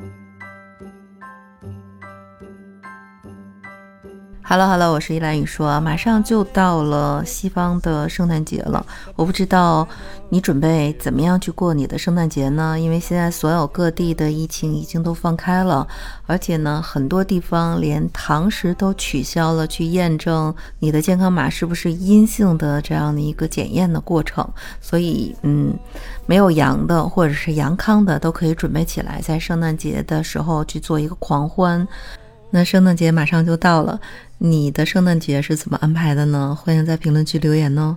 thank you Hello，Hello，我是依兰雨说，马上就到了西方的圣诞节了，我不知道你准备怎么样去过你的圣诞节呢？因为现在所有各地的疫情已经都放开了，而且呢，很多地方连堂食都取消了，去验证你的健康码是不是阴性的这样的一个检验的过程。所以，嗯，没有阳的或者是阳康的都可以准备起来，在圣诞节的时候去做一个狂欢。那圣诞节马上就到了。你的圣诞节是怎么安排的呢？欢迎在评论区留言哦。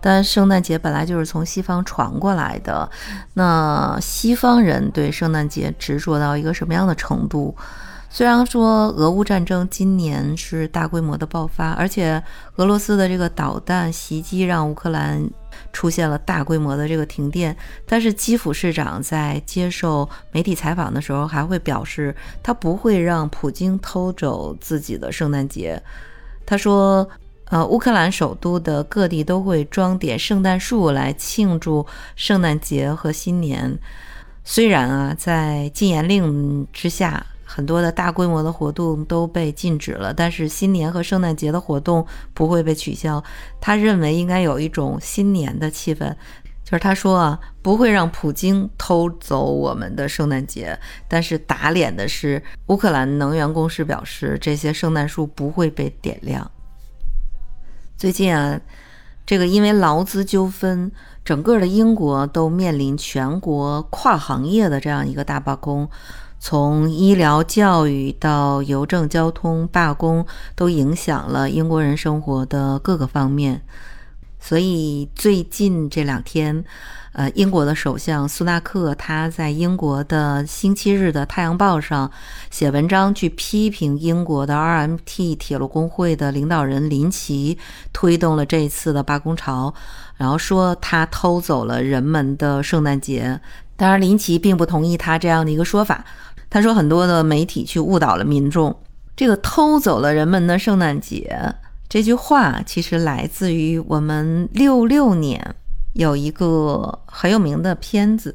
但圣诞节本来就是从西方传过来的，那西方人对圣诞节执着到一个什么样的程度？虽然说俄乌战争今年是大规模的爆发，而且俄罗斯的这个导弹袭击让乌克兰。出现了大规模的这个停电，但是基辅市长在接受媒体采访的时候还会表示，他不会让普京偷走自己的圣诞节。他说：“呃，乌克兰首都的各地都会装点圣诞树来庆祝圣诞节和新年。虽然啊，在禁言令之下。”很多的大规模的活动都被禁止了，但是新年和圣诞节的活动不会被取消。他认为应该有一种新年的气氛，就是他说啊，不会让普京偷走我们的圣诞节。但是打脸的是，乌克兰能源公司表示，这些圣诞树不会被点亮。最近啊，这个因为劳资纠纷，整个的英国都面临全国跨行业的这样一个大罢工。从医疗、教育到邮政、交通罢工，都影响了英国人生活的各个方面。所以最近这两天，呃，英国的首相苏纳克他在英国的星期日的《太阳报》上写文章，去批评英国的 RMT 铁路工会的领导人林奇推动了这次的罢工潮，然后说他偷走了人们的圣诞节。当然，林奇并不同意他这样的一个说法。他说，很多的媒体去误导了民众。这个偷走了人们的圣诞节这句话，其实来自于我们六六年有一个很有名的片子，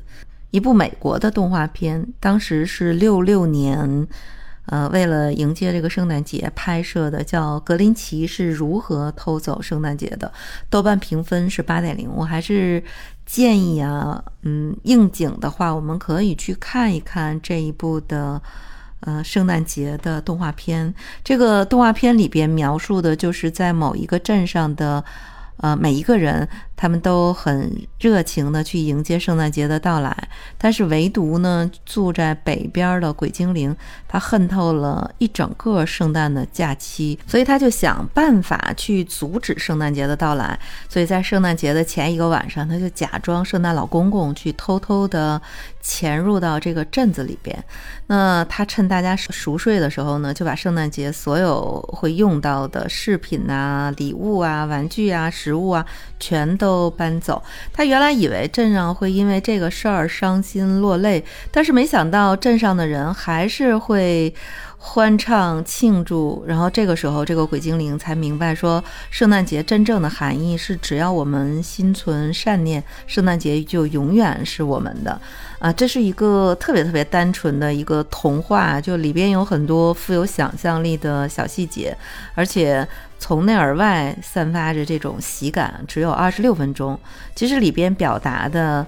一部美国的动画片。当时是六六年，呃，为了迎接这个圣诞节拍摄的，叫《格林奇是如何偷走圣诞节的》。豆瓣评分是八点零，我还是。建议啊，嗯，应景的话，我们可以去看一看这一部的，呃，圣诞节的动画片。这个动画片里边描述的就是在某一个镇上的。呃，每一个人他们都很热情的去迎接圣诞节的到来，但是唯独呢，住在北边的鬼精灵，他恨透了一整个圣诞的假期，所以他就想办法去阻止圣诞节的到来。所以在圣诞节的前一个晚上，他就假装圣诞老公公去偷偷的潜入到这个镇子里边。那他趁大家熟睡的时候呢，就把圣诞节所有会用到的饰品啊、礼物啊、玩具啊。食物啊，全都搬走。他原来以为镇上会因为这个事儿伤心落泪，但是没想到镇上的人还是会。欢唱庆祝，然后这个时候，这个鬼精灵才明白说，圣诞节真正的含义是，只要我们心存善念，圣诞节就永远是我们的。啊，这是一个特别特别单纯的一个童话，就里边有很多富有想象力的小细节，而且从内而外散发着这种喜感。只有二十六分钟，其实里边表达的。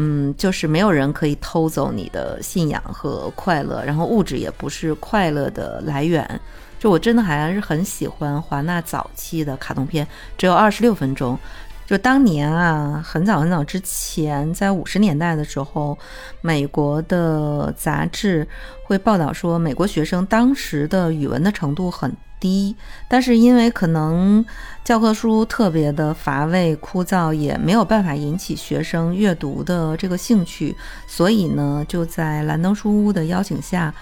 嗯，就是没有人可以偷走你的信仰和快乐，然后物质也不是快乐的来源。就我真的还是很喜欢华纳早期的卡通片，只有二十六分钟。就当年啊，很早很早之前，在五十年代的时候，美国的杂志会报道说，美国学生当时的语文的程度很。低，但是因为可能教科书特别的乏味枯燥，也没有办法引起学生阅读的这个兴趣，所以呢，就在兰登书屋的邀请下，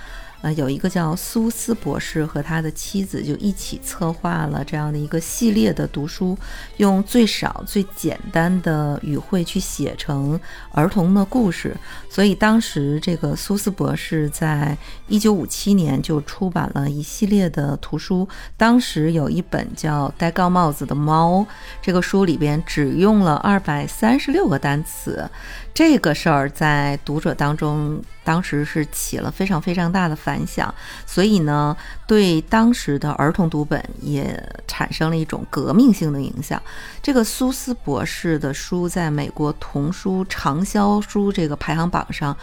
有一个叫苏斯博士和他的妻子就一起策划了这样的一个系列的读书，用最少最简单的语汇去写成儿童的故事。所以当时这个苏斯博士在一九五七年就出版了一系列的图书，当时有一本叫《戴高帽子的猫》，这个书里边只用了二百三十六个单词。这个事儿在读者当中，当时是起了非常非常大的反响，所以呢，对当时的儿童读本也产生了一种革命性的影响。这个苏斯博士的书在美国童书畅销书这个排行榜上，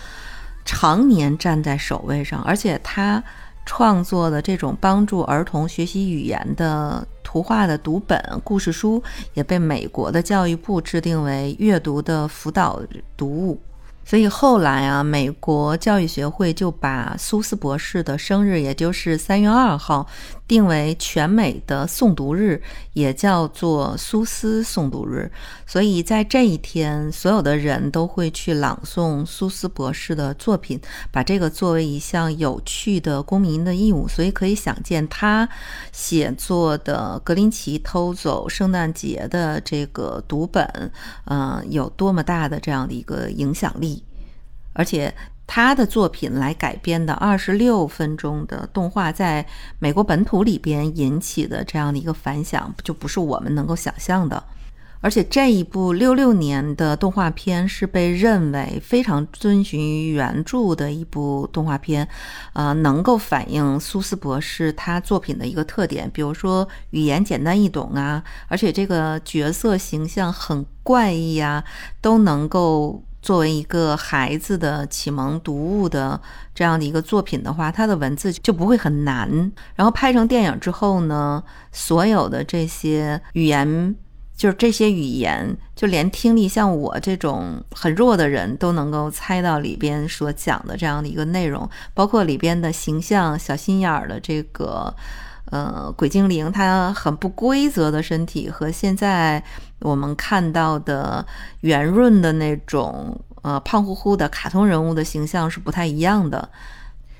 常年站在首位上，而且他创作的这种帮助儿童学习语言的。图画的读本、故事书也被美国的教育部制定为阅读的辅导读物。所以后来啊，美国教育学会就把苏斯博士的生日，也就是三月二号，定为全美的诵读日，也叫做苏斯诵读日。所以在这一天，所有的人都会去朗诵苏斯博士的作品，把这个作为一项有趣的公民的义务。所以可以想见，他写作的《格林奇偷走圣诞节》的这个读本，嗯，有多么大的这样的一个影响力。而且他的作品来改编的二十六分钟的动画，在美国本土里边引起的这样的一个反响，就不是我们能够想象的。而且这一部六六年的动画片是被认为非常遵循于原著的一部动画片，呃，能够反映苏斯博士他作品的一个特点，比如说语言简单易懂啊，而且这个角色形象很怪异啊，都能够。作为一个孩子的启蒙读物的这样的一个作品的话，它的文字就不会很难。然后拍成电影之后呢，所有的这些语言，就是这些语言，就连听力像我这种很弱的人都能够猜到里边所讲的这样的一个内容，包括里边的形象、小心眼儿的这个。呃，鬼精灵它很不规则的身体和现在我们看到的圆润的那种呃胖乎乎的卡通人物的形象是不太一样的，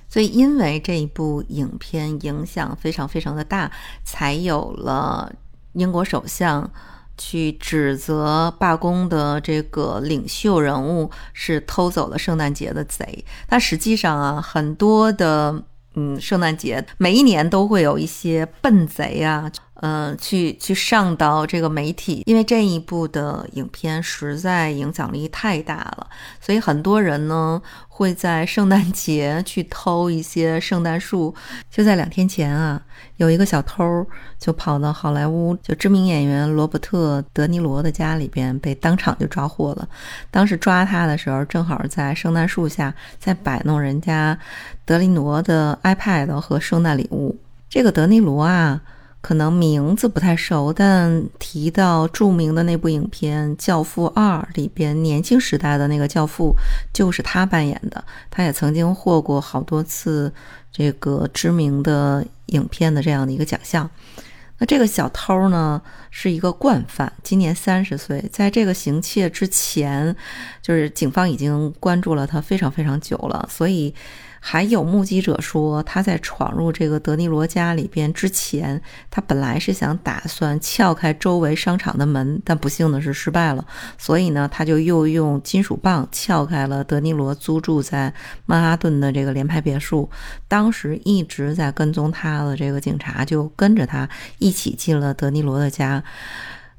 所以因为这一部影片影响非常非常的大，才有了英国首相去指责罢工的这个领袖人物是偷走了圣诞节的贼。但实际上啊，很多的。嗯，圣诞节每一年都会有一些笨贼啊，嗯，去去上到这个媒体，因为这一部的影片实在影响力太大了，所以很多人呢。会在圣诞节去偷一些圣诞树。就在两天前啊，有一个小偷就跑到好莱坞，就知名演员罗伯特·德尼罗的家里边，被当场就抓获了。当时抓他的时候，正好在圣诞树下在摆弄人家德尼罗的 iPad 和圣诞礼物。这个德尼罗啊。可能名字不太熟，但提到著名的那部影片《教父二》里边年轻时代的那个教父，就是他扮演的。他也曾经获过好多次这个知名的影片的这样的一个奖项。那这个小偷呢，是一个惯犯，今年三十岁，在这个行窃之前，就是警方已经关注了他非常非常久了，所以。还有目击者说，他在闯入这个德尼罗家里边之前，他本来是想打算撬开周围商场的门，但不幸的是失败了。所以呢，他就又用金属棒撬开了德尼罗租住在曼哈顿的这个联排别墅。当时一直在跟踪他的这个警察就跟着他一起进了德尼罗的家。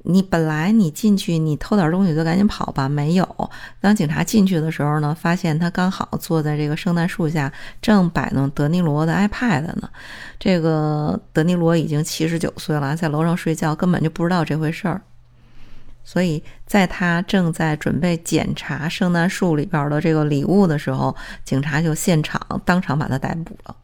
你本来你进去，你偷点东西就赶紧跑吧。没有，当警察进去的时候呢，发现他刚好坐在这个圣诞树下，正摆弄德尼罗的 iPad 呢。这个德尼罗已经七十九岁了，在楼上睡觉，根本就不知道这回事儿。所以在他正在准备检查圣诞树里边的这个礼物的时候，警察就现场当场把他逮捕了。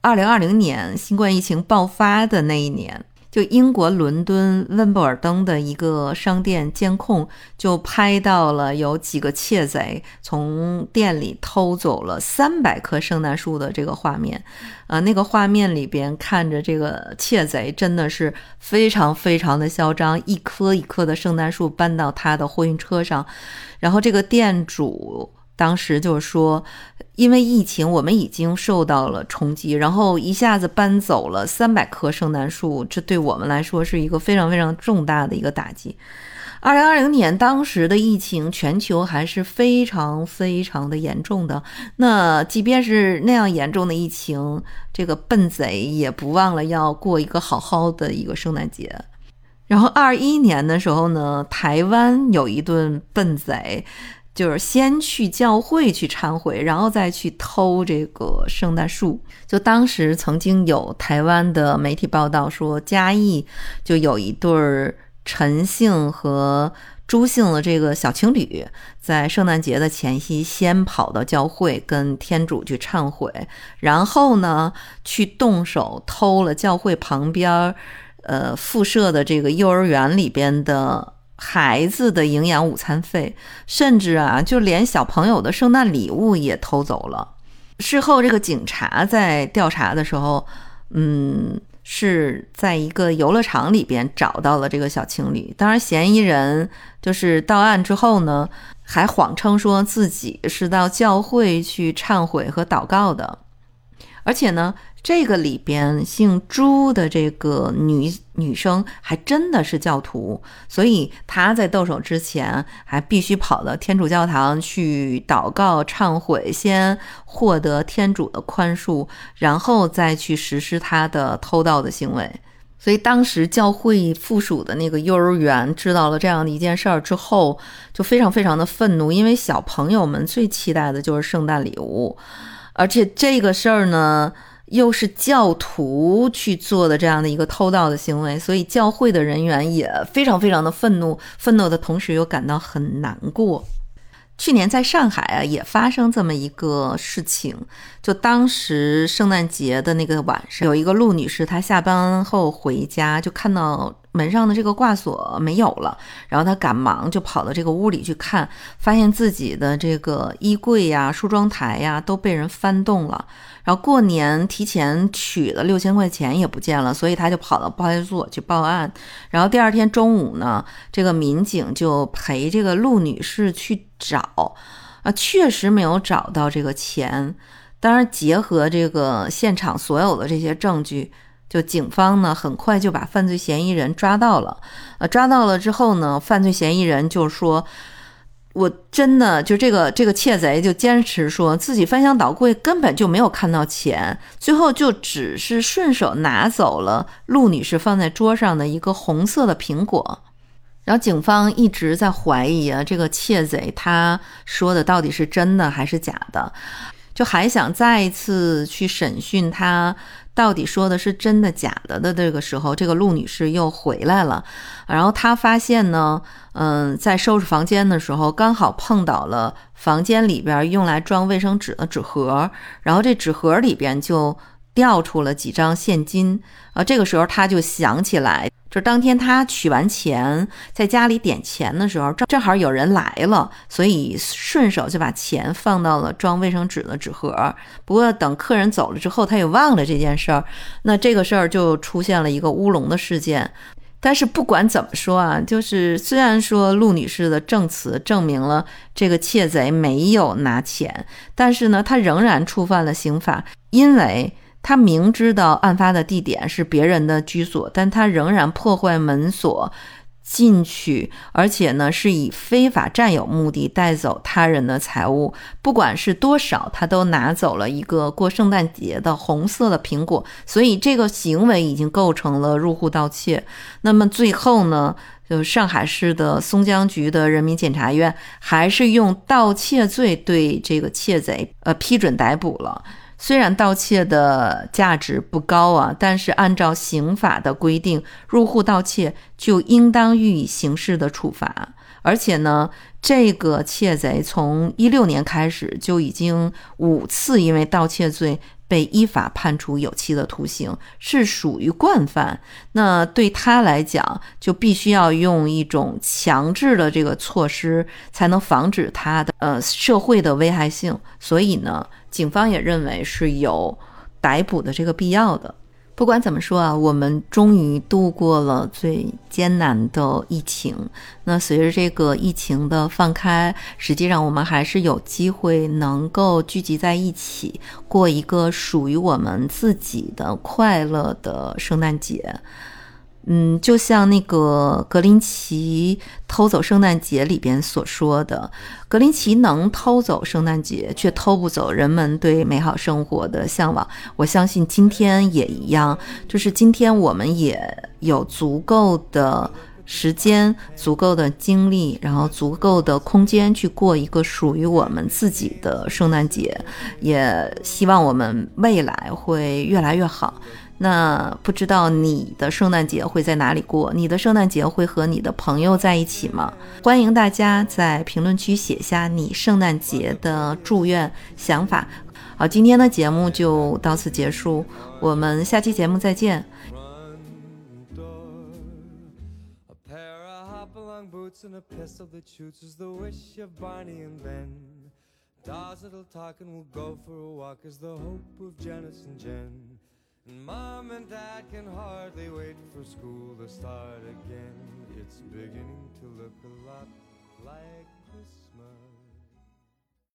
二零二零年新冠疫情爆发的那一年。就英国伦敦温布尔登的一个商店监控，就拍到了有几个窃贼从店里偷走了三百棵圣诞树的这个画面。呃，那个画面里边看着这个窃贼真的是非常非常的嚣张，一棵一棵的圣诞树搬到他的货运车上，然后这个店主。当时就是说，因为疫情，我们已经受到了冲击，然后一下子搬走了三百棵圣诞树，这对我们来说是一个非常非常重大的一个打击。二零二零年当时的疫情，全球还是非常非常的严重的。那即便是那样严重的疫情，这个笨贼也不忘了要过一个好好的一个圣诞节。然后二一年的时候呢，台湾有一顿笨贼，就是先去教会去忏悔，然后再去偷这个圣诞树。就当时曾经有台湾的媒体报道说，嘉义就有一对。陈姓和朱姓的这个小情侣，在圣诞节的前夕，先跑到教会跟天主去忏悔，然后呢，去动手偷了教会旁边呃附设的这个幼儿园里边的孩子的营养午餐费，甚至啊，就连小朋友的圣诞礼物也偷走了。事后，这个警察在调查的时候，嗯。是在一个游乐场里边找到了这个小情侣。当然，嫌疑人就是到案之后呢，还谎称说自己是到教会去忏悔和祷告的，而且呢。这个里边姓朱的这个女女生还真的是教徒，所以她在动手之前还必须跑到天主教堂去祷告忏悔，先获得天主的宽恕，然后再去实施她的偷盗的行为。所以当时教会附属的那个幼儿园知道了这样的一件事儿之后，就非常非常的愤怒，因为小朋友们最期待的就是圣诞礼物，而且这个事儿呢。又是教徒去做的这样的一个偷盗的行为，所以教会的人员也非常非常的愤怒，愤怒的同时又感到很难过。去年在上海啊，也发生这么一个事情，就当时圣诞节的那个晚上，有一个陆女士，她下班后回家就看到。门上的这个挂锁没有了，然后他赶忙就跑到这个屋里去看，发现自己的这个衣柜呀、梳妆台呀都被人翻动了。然后过年提前取了六千块钱也不见了，所以他就跑到派出所去报案。然后第二天中午呢，这个民警就陪这个陆女士去找，啊，确实没有找到这个钱。当然，结合这个现场所有的这些证据。就警方呢，很快就把犯罪嫌疑人抓到了。呃，抓到了之后呢，犯罪嫌疑人就说：“我真的就这个这个窃贼就坚持说自己翻箱倒柜根本就没有看到钱，最后就只是顺手拿走了陆女士放在桌上的一个红色的苹果。然后警方一直在怀疑啊，这个窃贼他说的到底是真的还是假的，就还想再一次去审讯他。”到底说的是真的假的的这个时候，这个陆女士又回来了，然后她发现呢，嗯，在收拾房间的时候，刚好碰到了房间里边用来装卫生纸的纸盒，然后这纸盒里边就。掉出了几张现金，啊，这个时候他就想起来，就当天他取完钱，在家里点钱的时候，正正好有人来了，所以顺手就把钱放到了装卫生纸的纸盒。不过等客人走了之后，他也忘了这件事儿，那这个事儿就出现了一个乌龙的事件。但是不管怎么说啊，就是虽然说陆女士的证词证明了这个窃贼没有拿钱，但是呢，他仍然触犯了刑法，因为。他明知道案发的地点是别人的居所，但他仍然破坏门锁进去，而且呢是以非法占有目的带走他人的财物，不管是多少，他都拿走了一个过圣诞节的红色的苹果，所以这个行为已经构成了入户盗窃。那么最后呢，就上海市的松江局的人民检察院还是用盗窃罪对这个窃贼呃批准逮捕了。虽然盗窃的价值不高啊，但是按照刑法的规定，入户盗窃就应当予以刑事的处罚。而且呢，这个窃贼从一六年开始就已经五次因为盗窃罪被依法判处有期的徒刑，是属于惯犯。那对他来讲，就必须要用一种强制的这个措施，才能防止他的呃社会的危害性。所以呢。警方也认为是有逮捕的这个必要的。不管怎么说啊，我们终于度过了最艰难的疫情。那随着这个疫情的放开，实际上我们还是有机会能够聚集在一起，过一个属于我们自己的快乐的圣诞节。嗯，就像那个格林奇偷走圣诞节里边所说的，格林奇能偷走圣诞节，却偷不走人们对美好生活的向往。我相信今天也一样，就是今天我们也有足够的时间、足够的精力，然后足够的空间去过一个属于我们自己的圣诞节。也希望我们未来会越来越好。那不知道你的圣诞节会在哪里过？你的圣诞节会和你的朋友在一起吗？欢迎大家在评论区写下你圣诞节的祝愿想法。好，今天的节目就到此结束，我们下期节目再见。Mom and Dad can hardly wait for school to start again. It's beginning to look a lot like.